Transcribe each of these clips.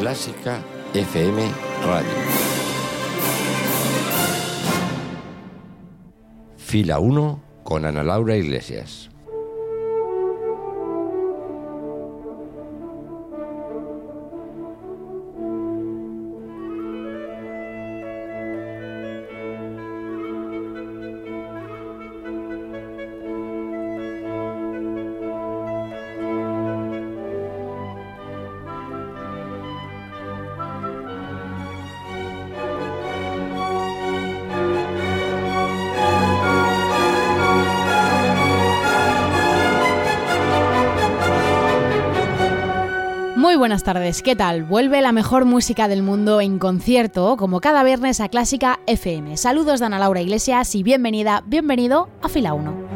Clásica FM Radio. Fila 1 con Ana Laura Iglesias. Tardes, ¿qué tal? Vuelve la mejor música del mundo en concierto, como cada viernes a Clásica FM. Saludos de Ana Laura Iglesias y bienvenida, bienvenido a Fila 1.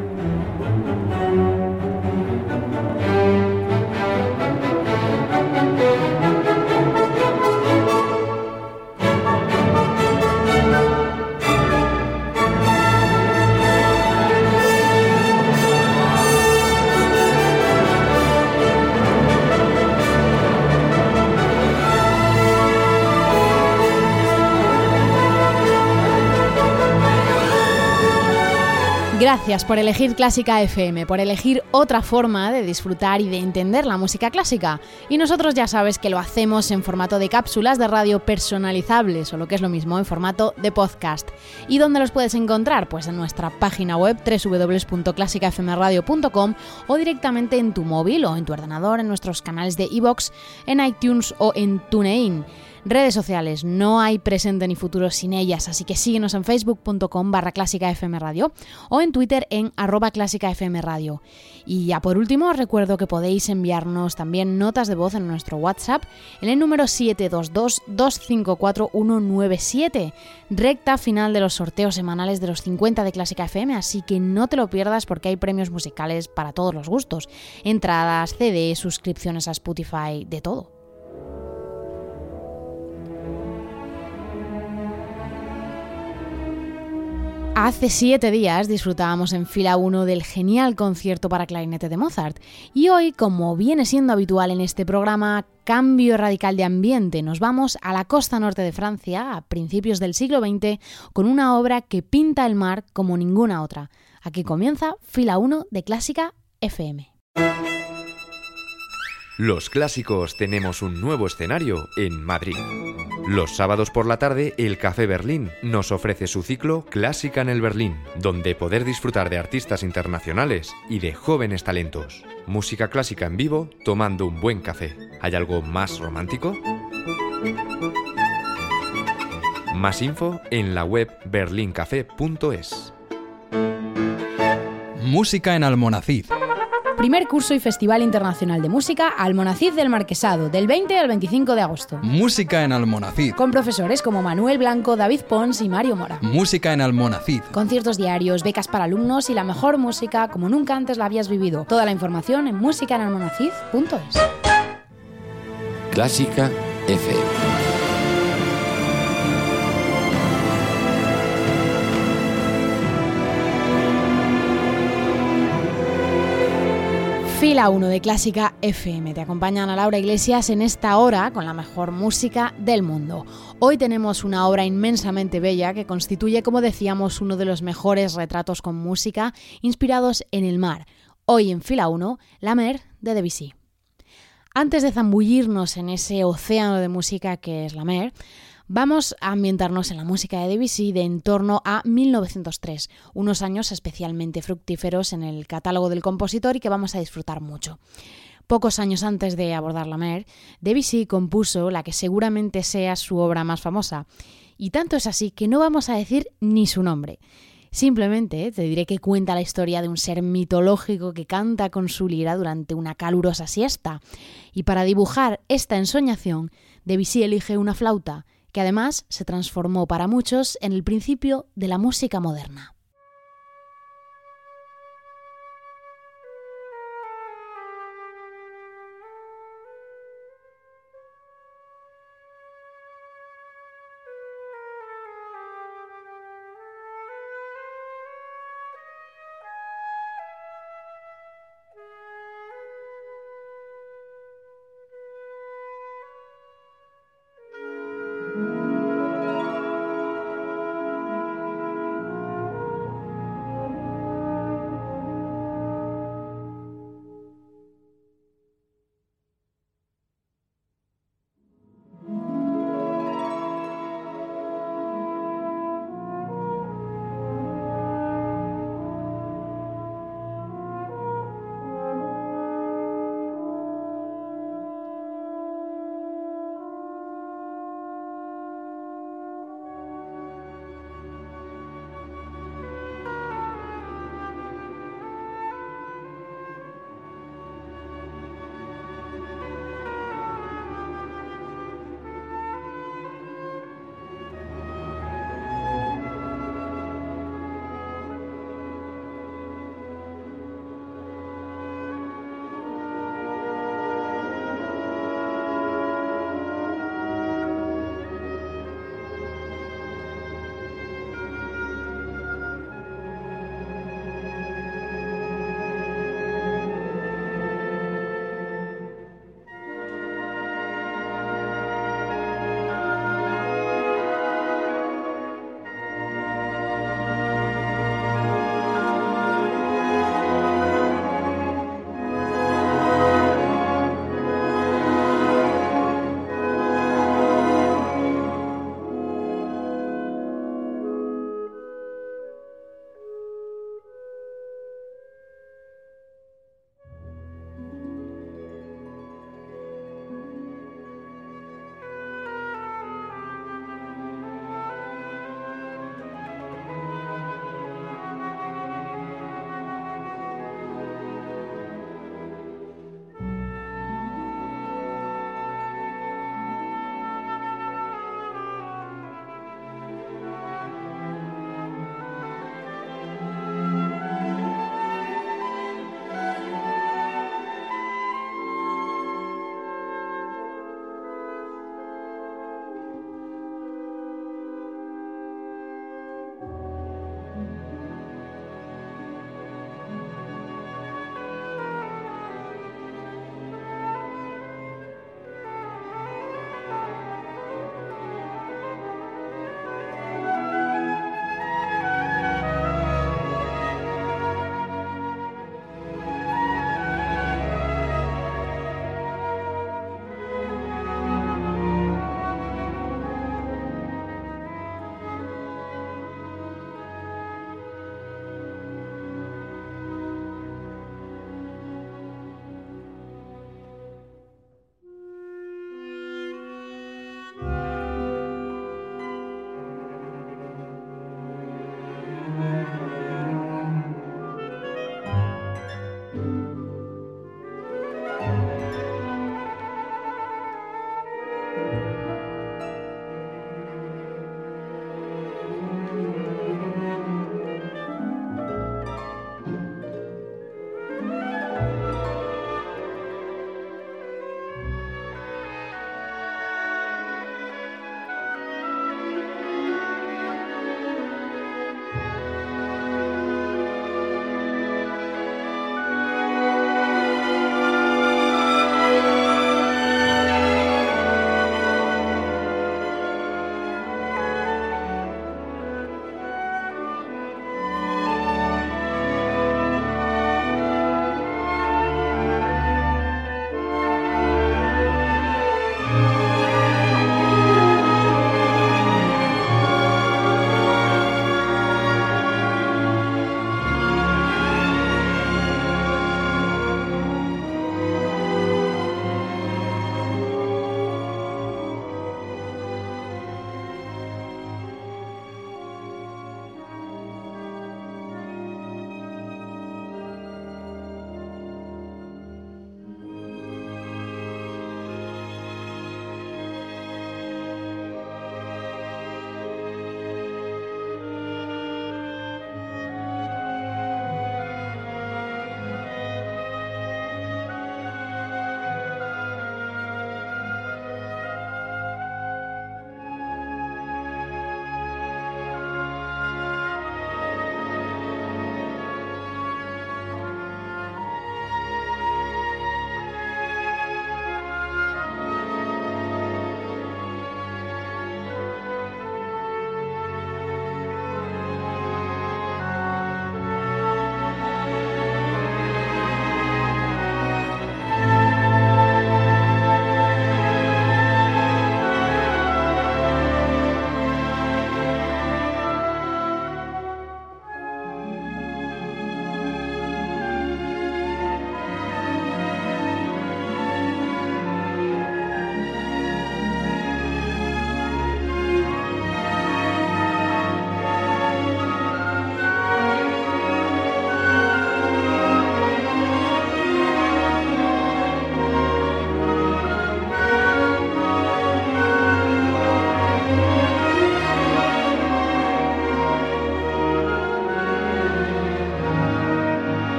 Gracias por elegir Clásica FM, por elegir otra forma de disfrutar y de entender la música clásica. Y nosotros ya sabes que lo hacemos en formato de cápsulas de radio personalizables, o lo que es lo mismo, en formato de podcast. ¿Y dónde los puedes encontrar? Pues en nuestra página web www.clásicafmradio.com o directamente en tu móvil o en tu ordenador, en nuestros canales de iVoox, en iTunes o en TuneIn. Redes sociales, no hay presente ni futuro sin ellas, así que síguenos en facebook.com barra clásica FM Radio o en Twitter en arroba clásica FM Radio. Y ya por último, os recuerdo que podéis enviarnos también notas de voz en nuestro WhatsApp en el número 722-254-197, recta final de los sorteos semanales de los 50 de Clásica FM, así que no te lo pierdas porque hay premios musicales para todos los gustos, entradas, CD, suscripciones a Spotify, de todo. Hace siete días disfrutábamos en fila 1 del genial concierto para clarinete de Mozart y hoy, como viene siendo habitual en este programa, cambio radical de ambiente, nos vamos a la costa norte de Francia a principios del siglo XX con una obra que pinta el mar como ninguna otra. Aquí comienza fila 1 de Clásica FM. Los clásicos tenemos un nuevo escenario en Madrid. Los sábados por la tarde, el Café Berlín nos ofrece su ciclo Clásica en el Berlín, donde poder disfrutar de artistas internacionales y de jóvenes talentos. Música clásica en vivo, tomando un buen café. ¿Hay algo más romántico? Más info en la web berlincafé.es. Música en Almonacid Primer curso y Festival Internacional de Música Almonacid del Marquesado, del 20 al 25 de agosto. Música en Almonacid. Con profesores como Manuel Blanco, David Pons y Mario Mora. Música en Almonacid. Conciertos diarios, becas para alumnos y la mejor música como nunca antes la habías vivido. Toda la información en musicaenalmonacid.es. Clásica FM. Fila 1 de Clásica FM. Te acompañan a Laura Iglesias en esta hora con la mejor música del mundo. Hoy tenemos una obra inmensamente bella que constituye, como decíamos, uno de los mejores retratos con música inspirados en el mar. Hoy en Fila 1, La Mer de Debussy. Antes de zambullirnos en ese océano de música que es la Mer, Vamos a ambientarnos en la música de Debussy de en torno a 1903, unos años especialmente fructíferos en el catálogo del compositor y que vamos a disfrutar mucho. Pocos años antes de abordar la mer, Debussy compuso la que seguramente sea su obra más famosa, y tanto es así que no vamos a decir ni su nombre. Simplemente te diré que cuenta la historia de un ser mitológico que canta con su lira durante una calurosa siesta. Y para dibujar esta ensoñación, Debussy elige una flauta, que además se transformó para muchos en el principio de la música moderna.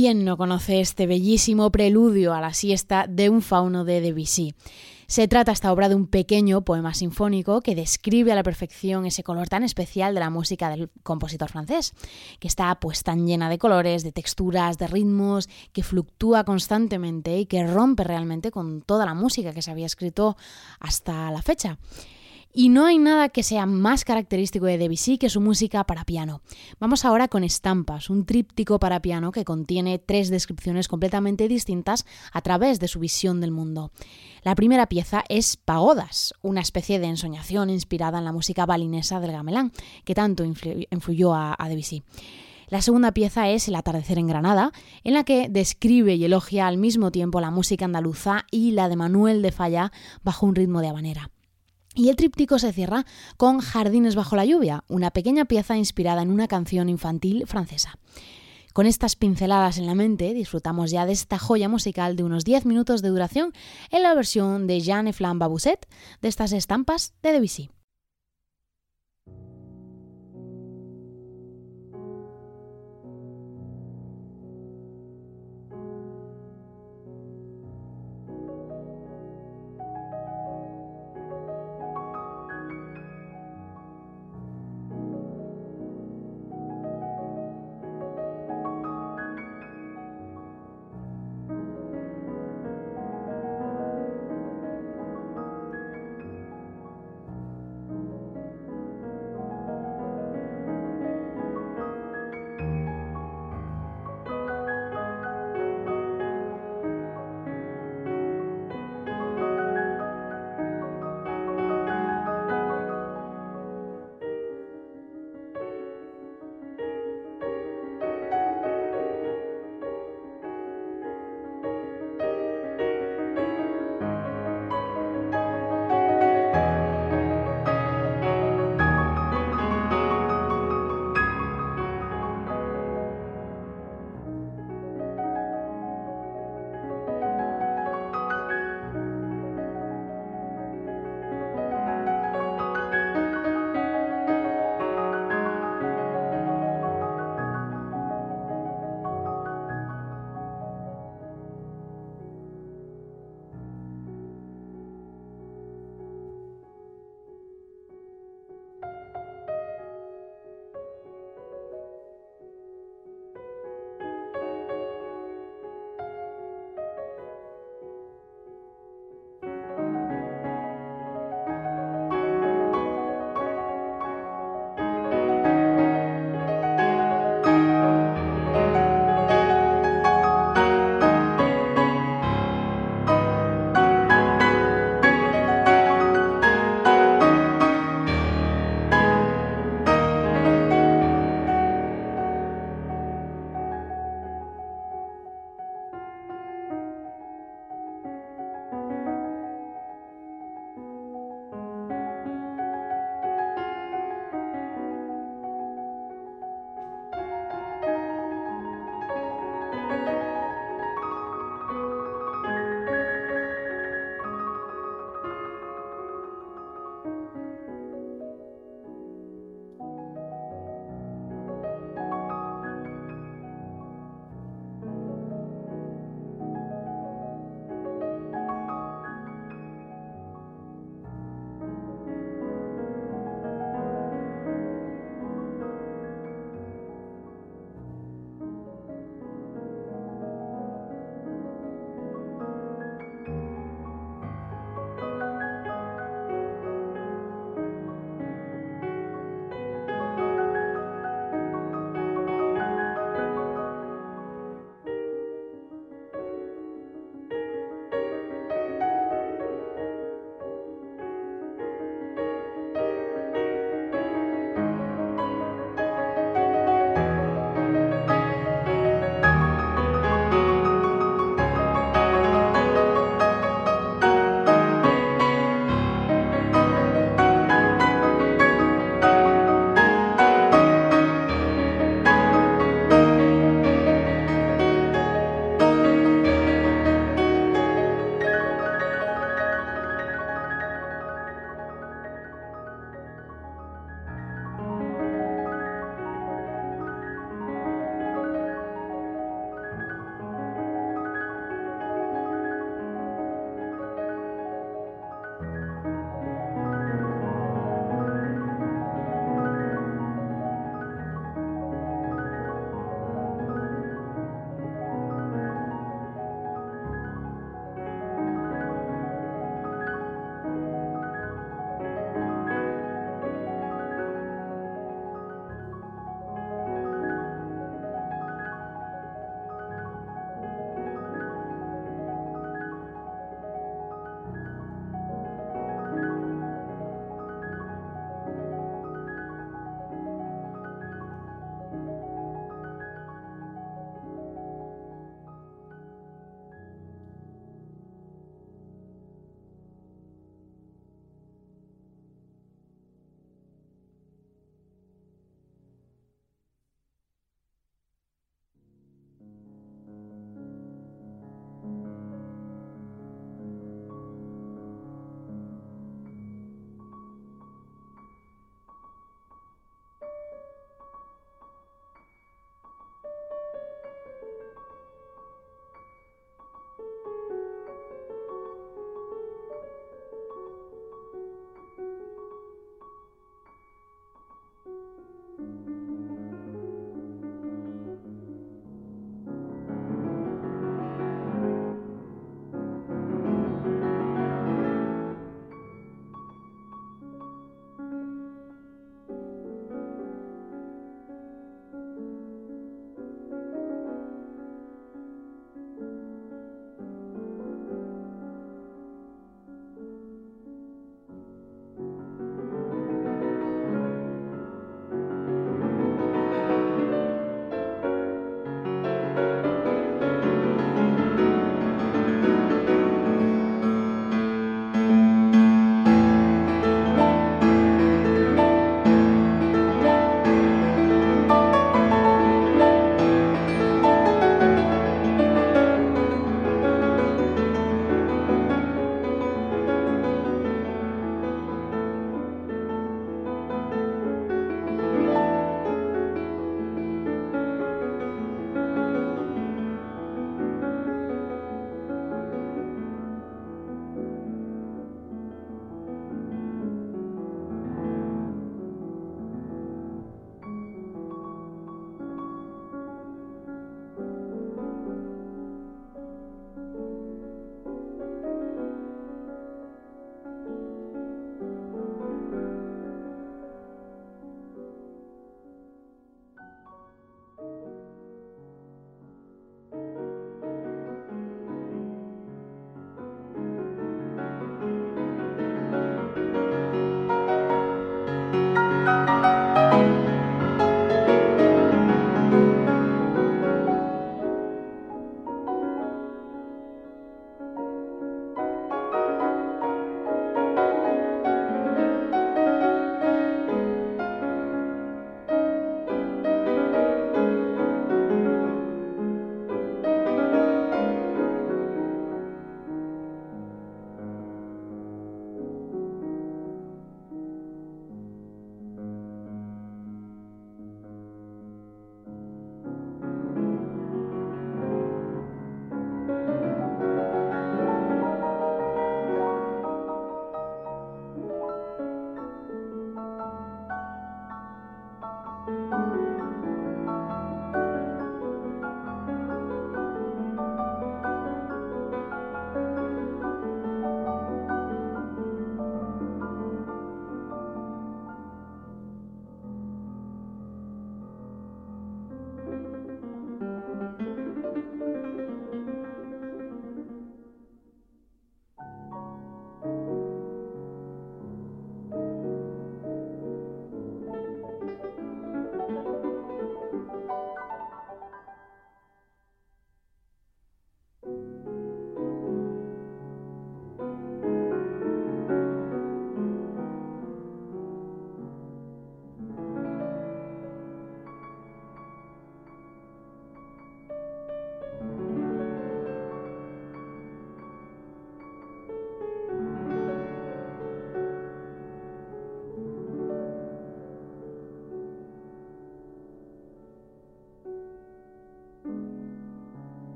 ¿Quién no conoce este bellísimo preludio a la siesta de un fauno de Debussy? Se trata esta obra de un pequeño poema sinfónico que describe a la perfección ese color tan especial de la música del compositor francés, que está pues tan llena de colores, de texturas, de ritmos, que fluctúa constantemente y que rompe realmente con toda la música que se había escrito hasta la fecha. Y no hay nada que sea más característico de Debussy que su música para piano. Vamos ahora con Estampas, un tríptico para piano que contiene tres descripciones completamente distintas a través de su visión del mundo. La primera pieza es Pagodas, una especie de ensoñación inspirada en la música balinesa del gamelán, que tanto influyó a, a Debussy. La segunda pieza es El atardecer en Granada, en la que describe y elogia al mismo tiempo la música andaluza y la de Manuel de Falla bajo un ritmo de habanera. Y el tríptico se cierra con Jardines bajo la lluvia, una pequeña pieza inspirada en una canción infantil francesa. Con estas pinceladas en la mente, disfrutamos ya de esta joya musical de unos 10 minutos de duración en la versión de Jeanne Flamme Babousset de estas estampas de Debussy.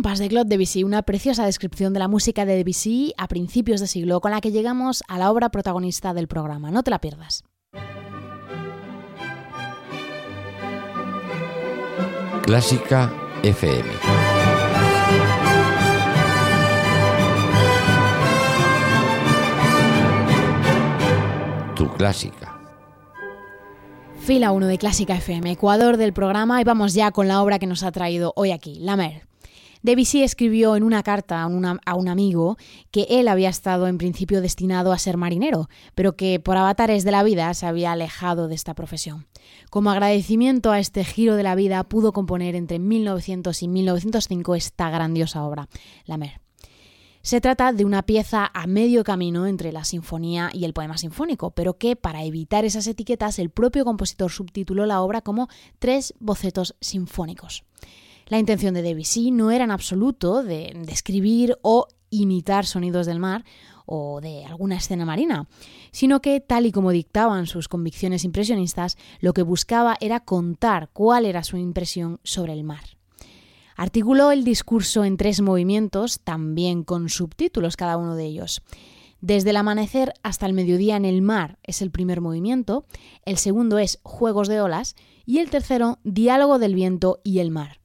Estampas de Claude Debussy, una preciosa descripción de la música de Debussy a principios de siglo, con la que llegamos a la obra protagonista del programa. No te la pierdas. Clásica FM. Tu clásica. Fila 1 de Clásica FM, Ecuador del programa, y vamos ya con la obra que nos ha traído hoy aquí, La Mer. Debussy escribió en una carta a, un amigo que él había estado en principio destinado a ser marinero, pero que por avatares de la vida se había alejado de esta profesión. Como agradecimiento a este giro de la vida pudo componer entre 1900 y 1905 esta grandiosa obra, La Mer. Se trata de una pieza a medio camino entre la sinfonía y el poema sinfónico, pero que para evitar esas etiquetas el propio compositor subtituló la obra como Tres bocetos sinfónicos. La intención de Debussy no era en absoluto de describir o imitar sonidos del mar o de alguna escena marina, sino que, tal y como dictaban sus convicciones impresionistas, lo que buscaba era contar cuál era su impresión sobre el mar. Articuló el discurso en tres movimientos, también con subtítulos cada uno de ellos. Desde el amanecer hasta el mediodía en el mar es el primer movimiento, el segundo es Juegos de olas y el tercero Diálogo del viento y el mar.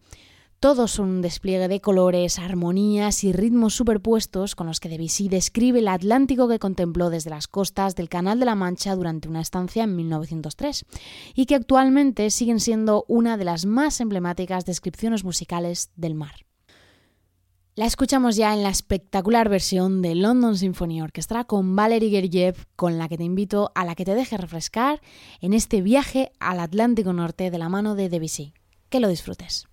Todos son un despliegue de colores, armonías y ritmos superpuestos con los que Debussy describe el Atlántico que contempló desde las costas del Canal de la Mancha durante una estancia en 1903 y que actualmente siguen siendo una de las más emblemáticas descripciones musicales del mar. La escuchamos ya en la espectacular versión de London Symphony Orchestra con Valery Gergiev, con la que te invito a la que te deje refrescar en este viaje al Atlántico Norte de la mano de Debussy. Que lo disfrutes.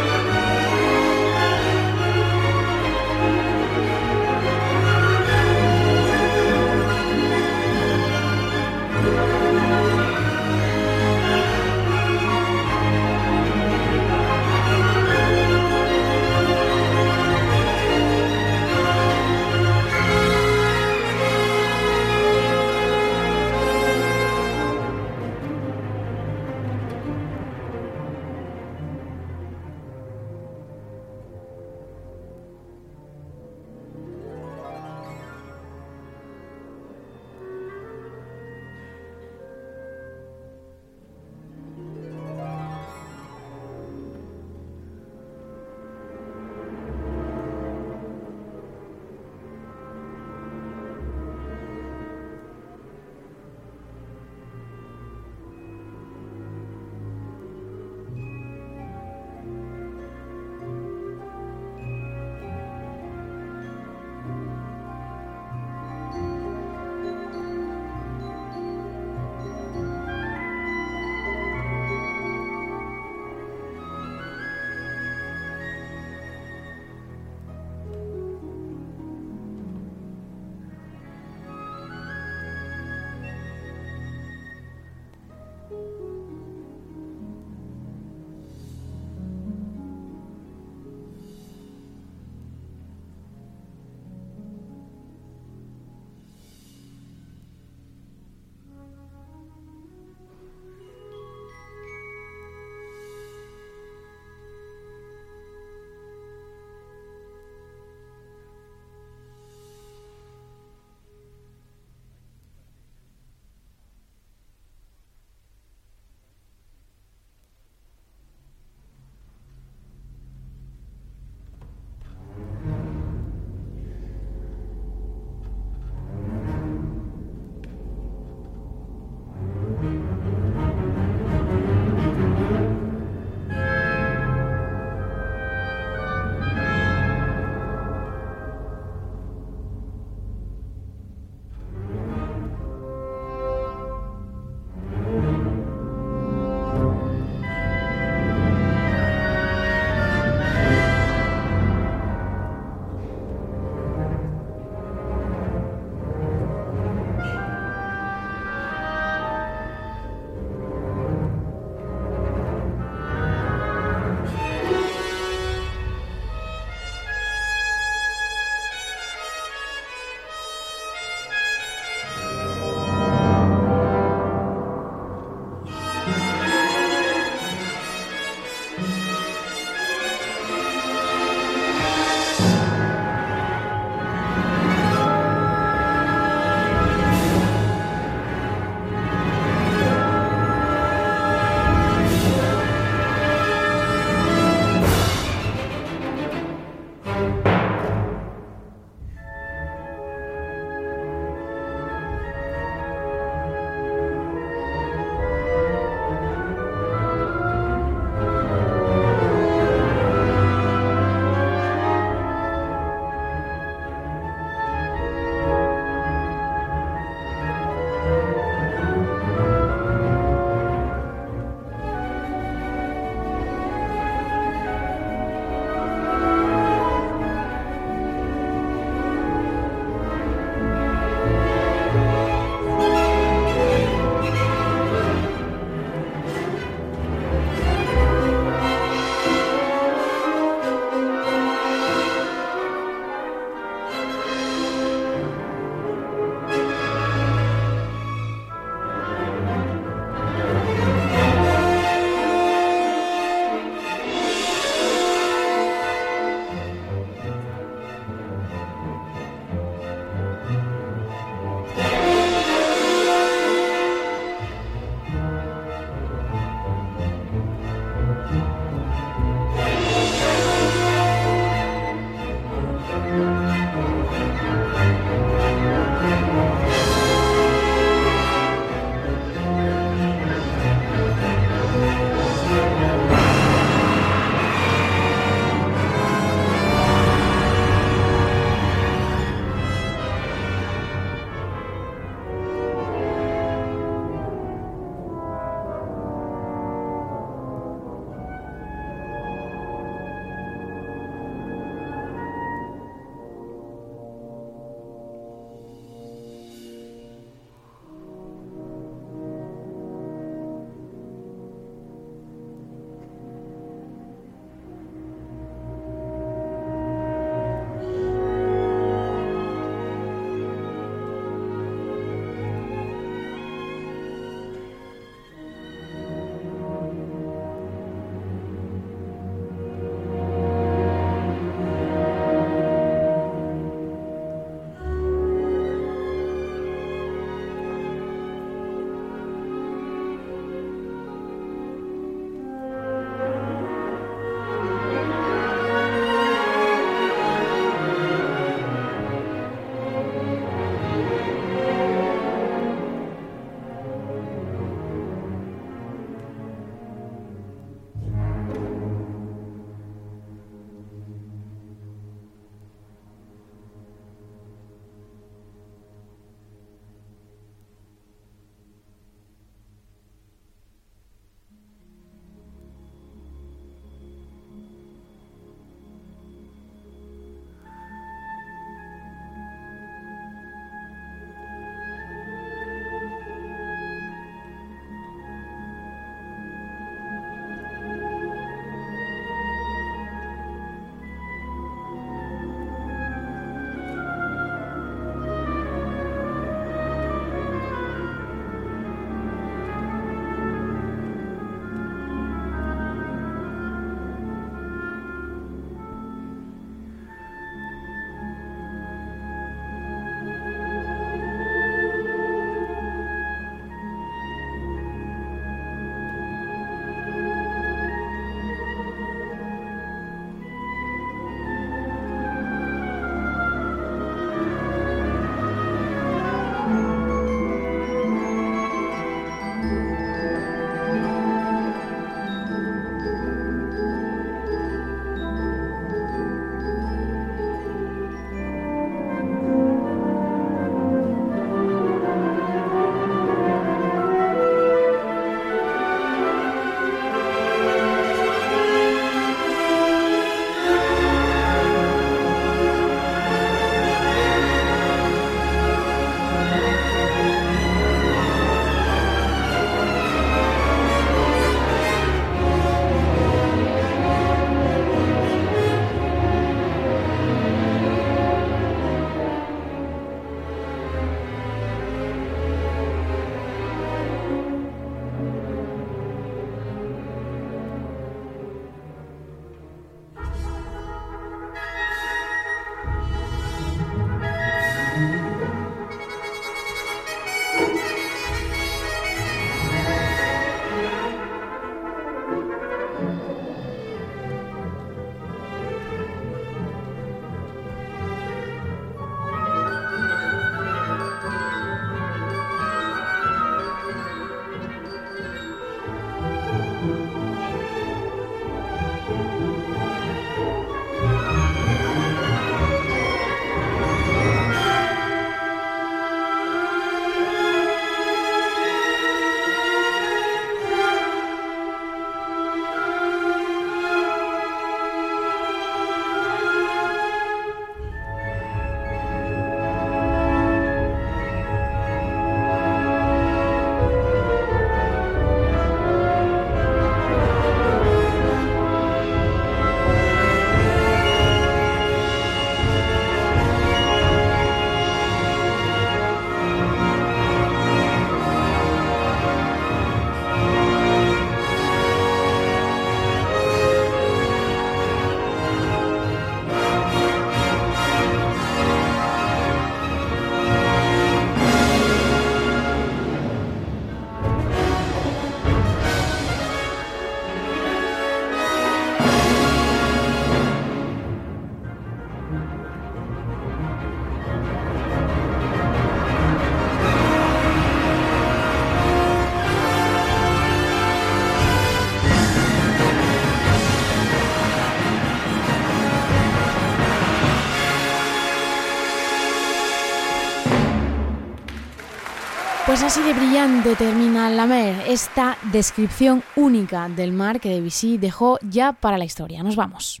Pues así de brillante termina la mer, esta descripción única del mar que Debussy dejó ya para la historia. Nos vamos.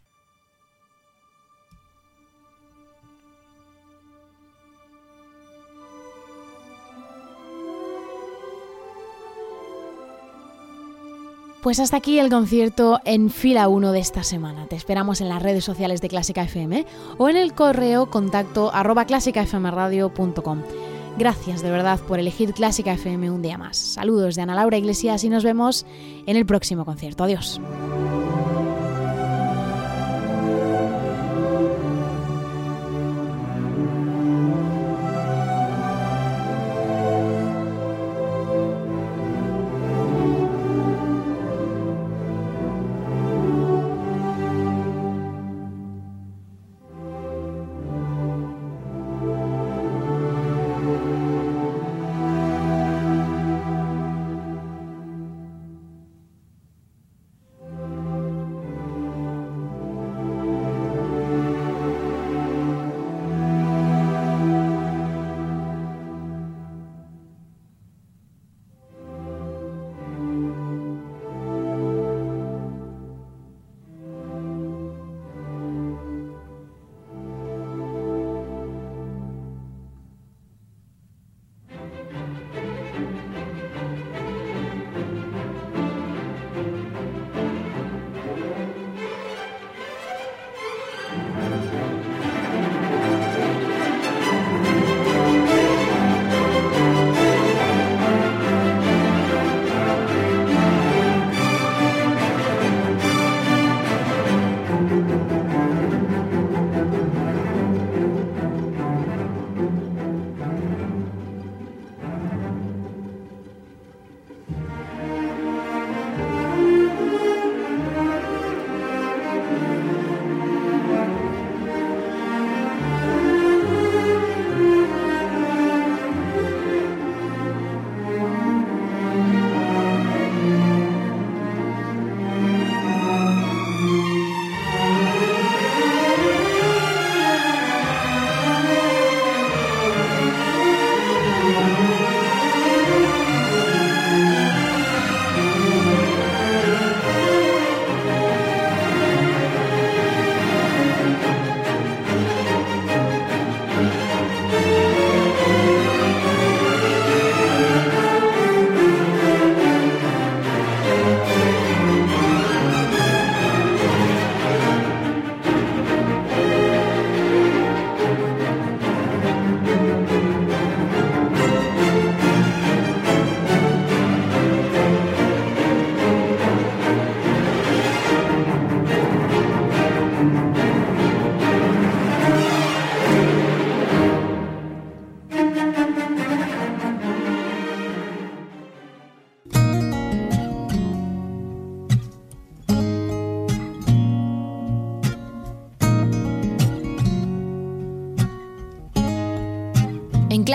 Pues hasta aquí el concierto en fila 1 de esta semana. Te esperamos en las redes sociales de Clásica FM o en el correo contacto arroba clásicafmradio.com. Gracias de verdad por elegir Clásica FM un día más. Saludos de Ana Laura Iglesias y nos vemos en el próximo concierto. Adiós.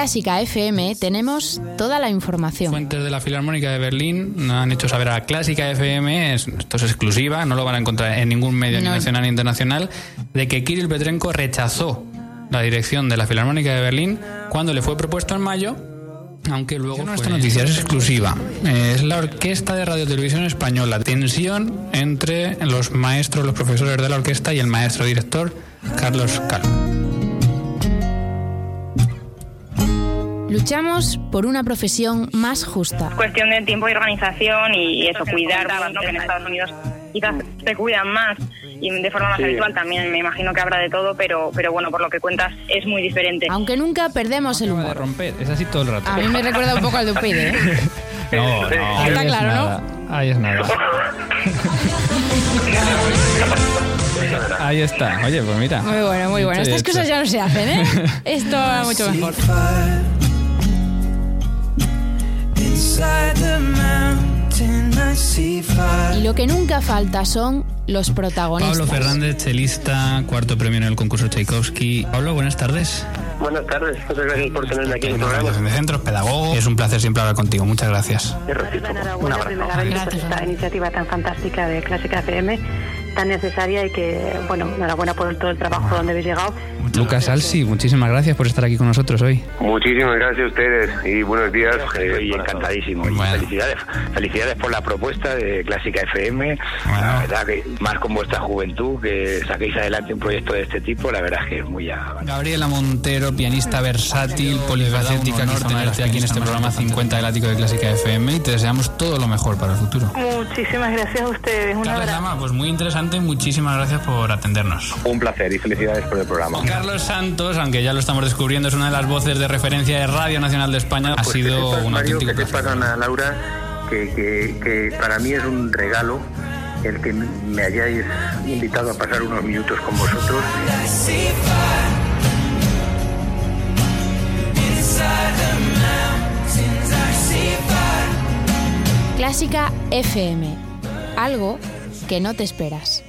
Clásica FM tenemos toda la información. Fuentes de la Filarmónica de Berlín han hecho saber a Clásica FM, esto es exclusiva, no lo van a encontrar en ningún medio nacional ni internacional, de que Kirill Petrenko rechazó la dirección de la Filarmónica de Berlín cuando le fue propuesto en mayo aunque luego nuestra noticia es exclusiva. Es la Orquesta de Radio Televisión Española. Tensión entre los maestros, los profesores de la orquesta y el maestro director Carlos Calvo. Luchamos por una profesión más justa. Cuestión de tiempo y organización y eso, cuidar, ¿no? que en Estados Unidos quizás se cuidan más y de forma más habitual también me imagino que habrá de todo, pero, pero bueno, por lo que cuentas es muy diferente. Aunque nunca perdemos el humor. romper, es así todo el rato. A mí me recuerda un poco al Dupide, ¿eh? No, no. Está claro, ¿no? Ahí es nada. Ahí está. Oye, pues mira. Muy bueno, muy bueno. Estas cosas ya no se hacen, ¿eh? Esto va mucho mejor. Y lo que nunca falta son los protagonistas. Pablo Fernández, chelista, cuarto premio en el concurso Tchaikovsky. Pablo, buenas tardes. Buenas tardes, muchas gracias por tenerme aquí en el programa. De centros, pedagogo. Es un placer siempre hablar contigo. Muchas gracias. Un abrazo. Gracias. Esta iniciativa tan fantástica de Clásica FM tan necesaria y que, bueno, enhorabuena por todo el trabajo donde habéis llegado. Lucas Alsi, muchísimas gracias por estar aquí con nosotros hoy. Muchísimas gracias a ustedes y buenos días. Estoy encantadísimo. Y felicidades, felicidades por la propuesta de Clásica FM. La verdad que más con vuestra juventud, que saquéis adelante un proyecto de este tipo, la verdad es que es muy ya. Gabriela Montero, pianista versátil, polifacética, que tenerte aquí en este programa 50 del ático de Clásica FM y te deseamos todo lo mejor para el futuro. Muchísimas gracias a ustedes. Un abrazo. Pues muy interesante, muchísimas gracias por atendernos. Un placer y felicidades por el programa. Carlos Santos, aunque ya lo estamos descubriendo, es una de las voces de referencia de Radio Nacional de España. ha Pues sido sepas, un Mario, auténtico que placer. Ana Laura, que, que, que para mí es un regalo el que me hayáis invitado a pasar unos minutos con vosotros. Clásica FM. Algo que no te esperas.